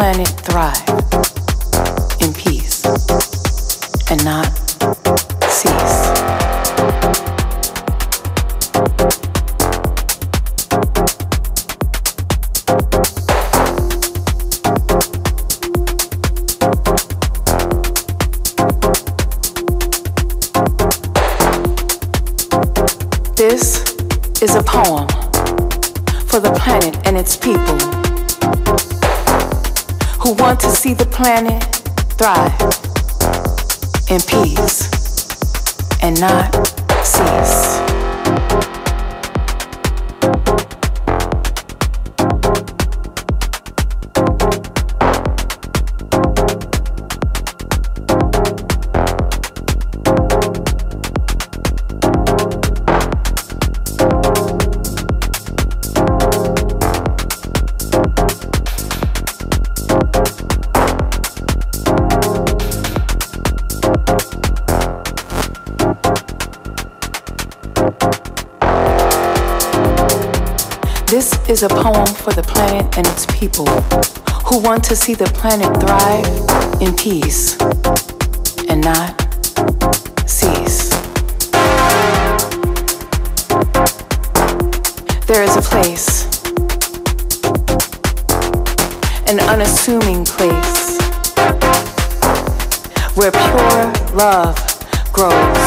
planet thrive planet thrive in peace and not cease. Is a poem for the planet and its people who want to see the planet thrive in peace and not cease. There is a place, an unassuming place, where pure love grows.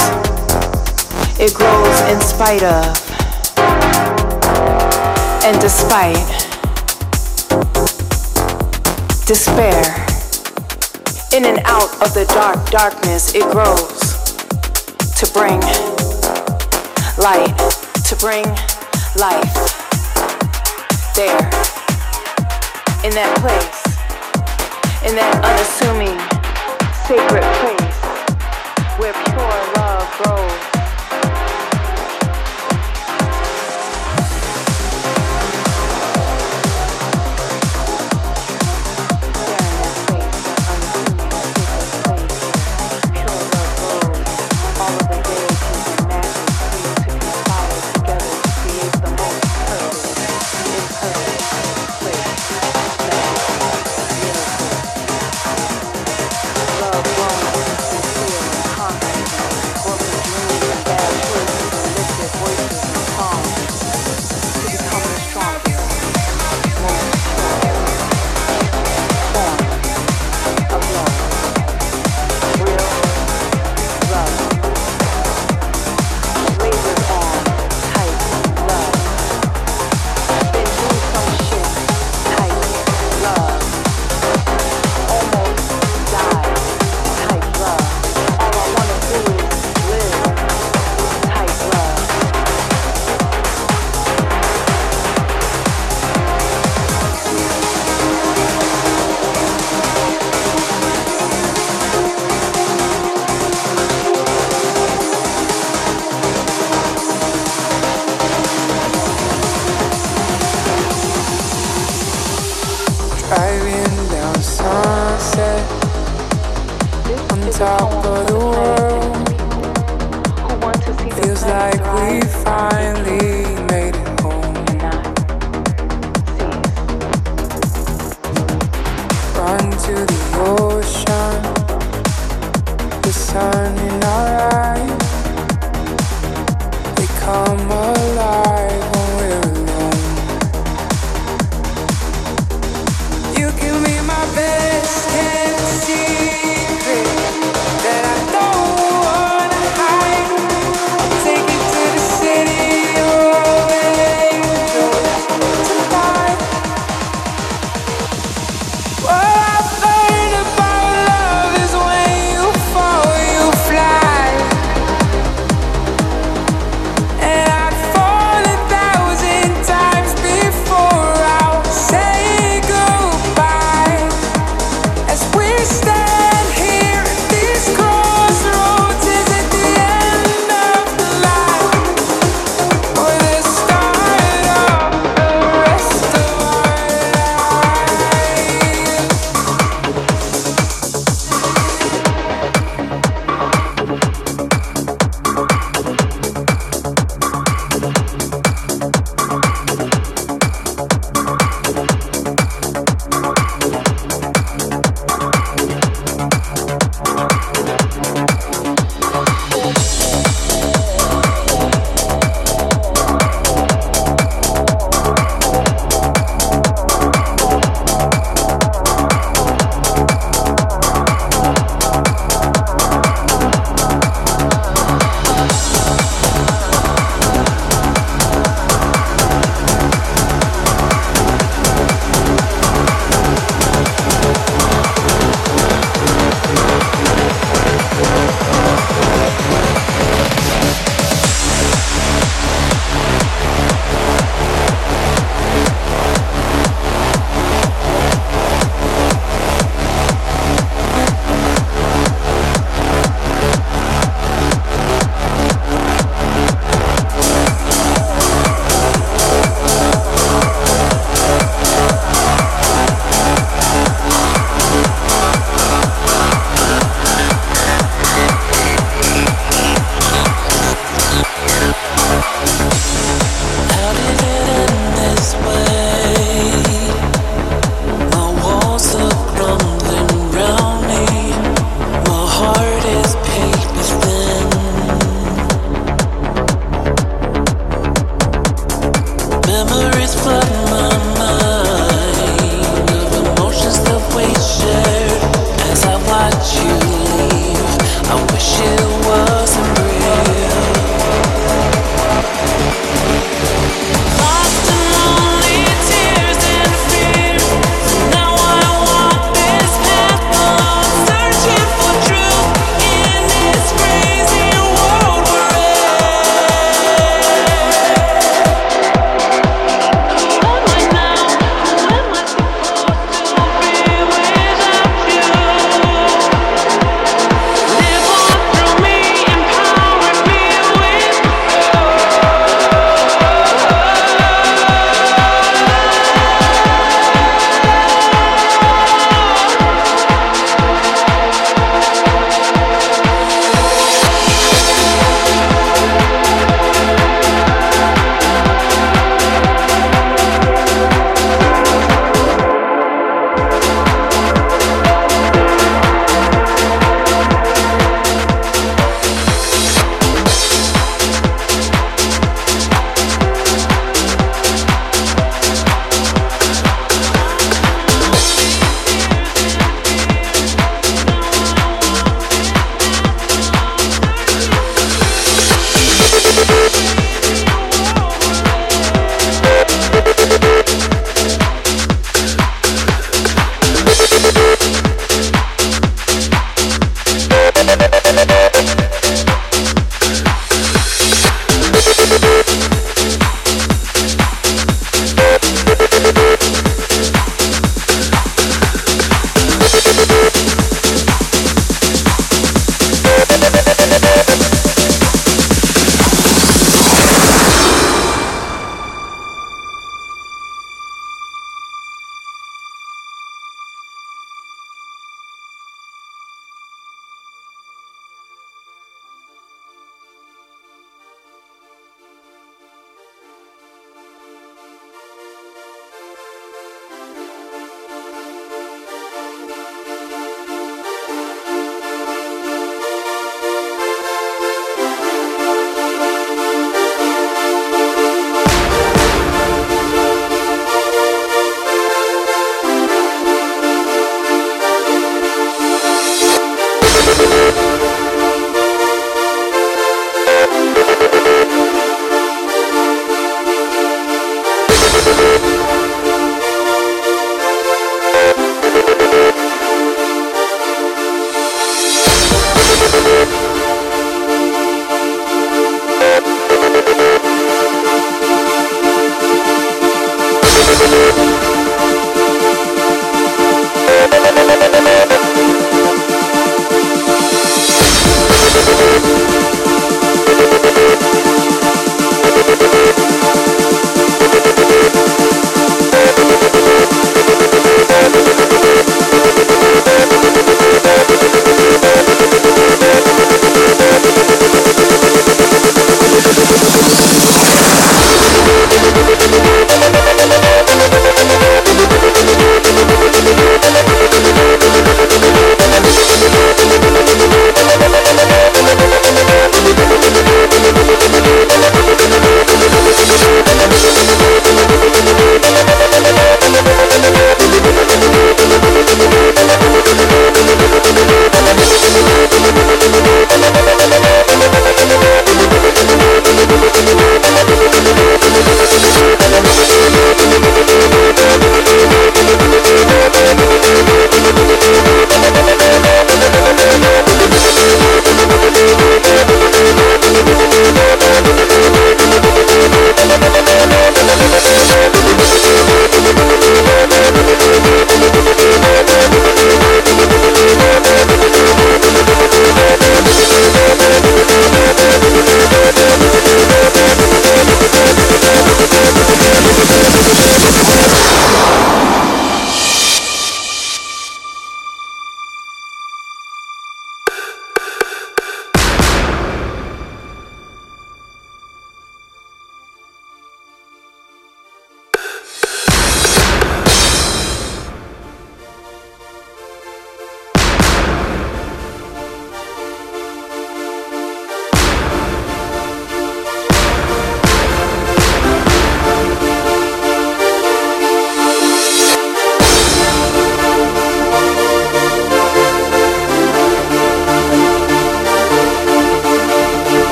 It grows in spite of and despite. Despair, in and out of the dark darkness, it grows to bring light, to bring life there, in that place, in that unassuming sacred place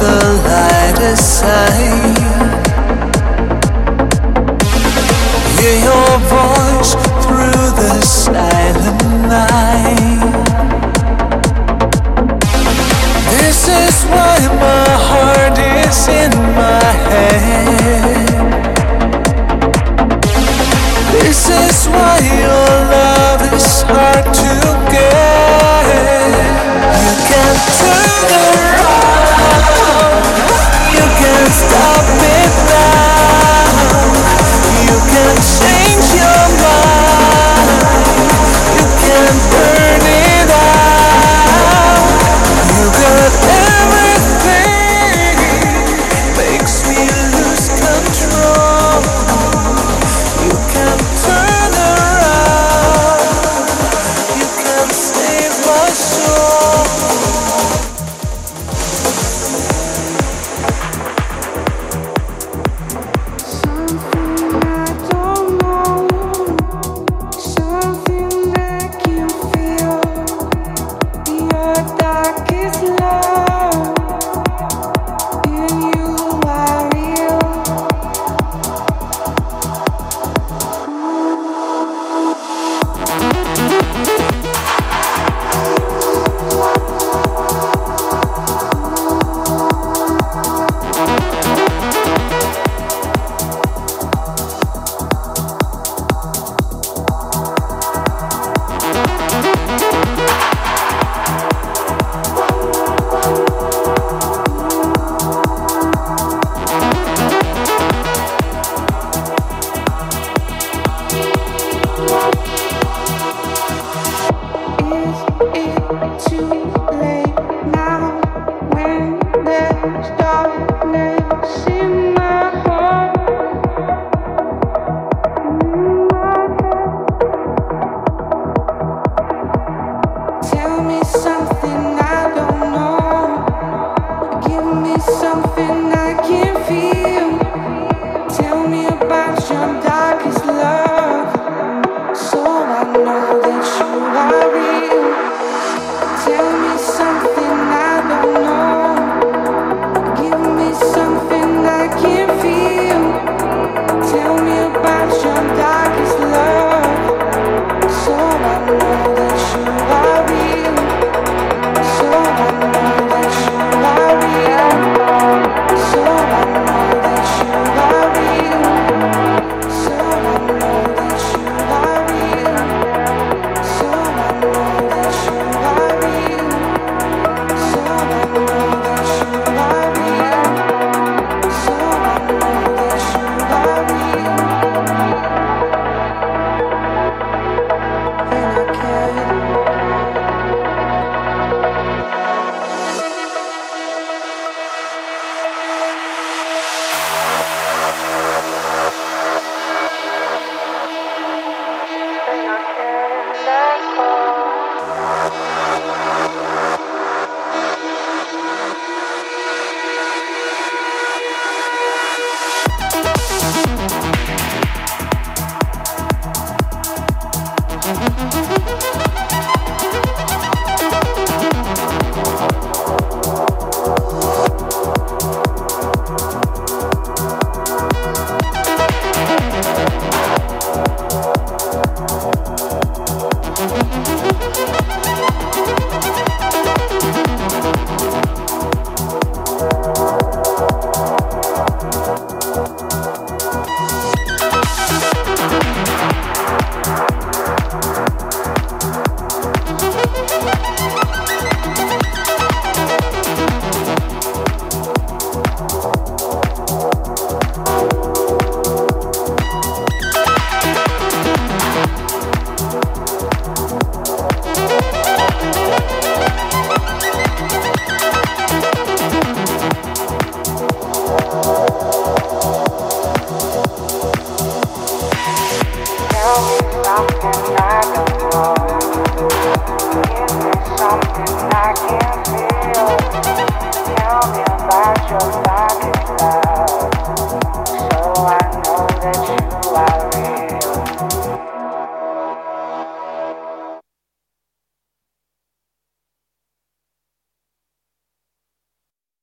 the light aside. Hear your voice through the silent night. This is why my heart is in my head. This is why your love is hard to get. You can turn around.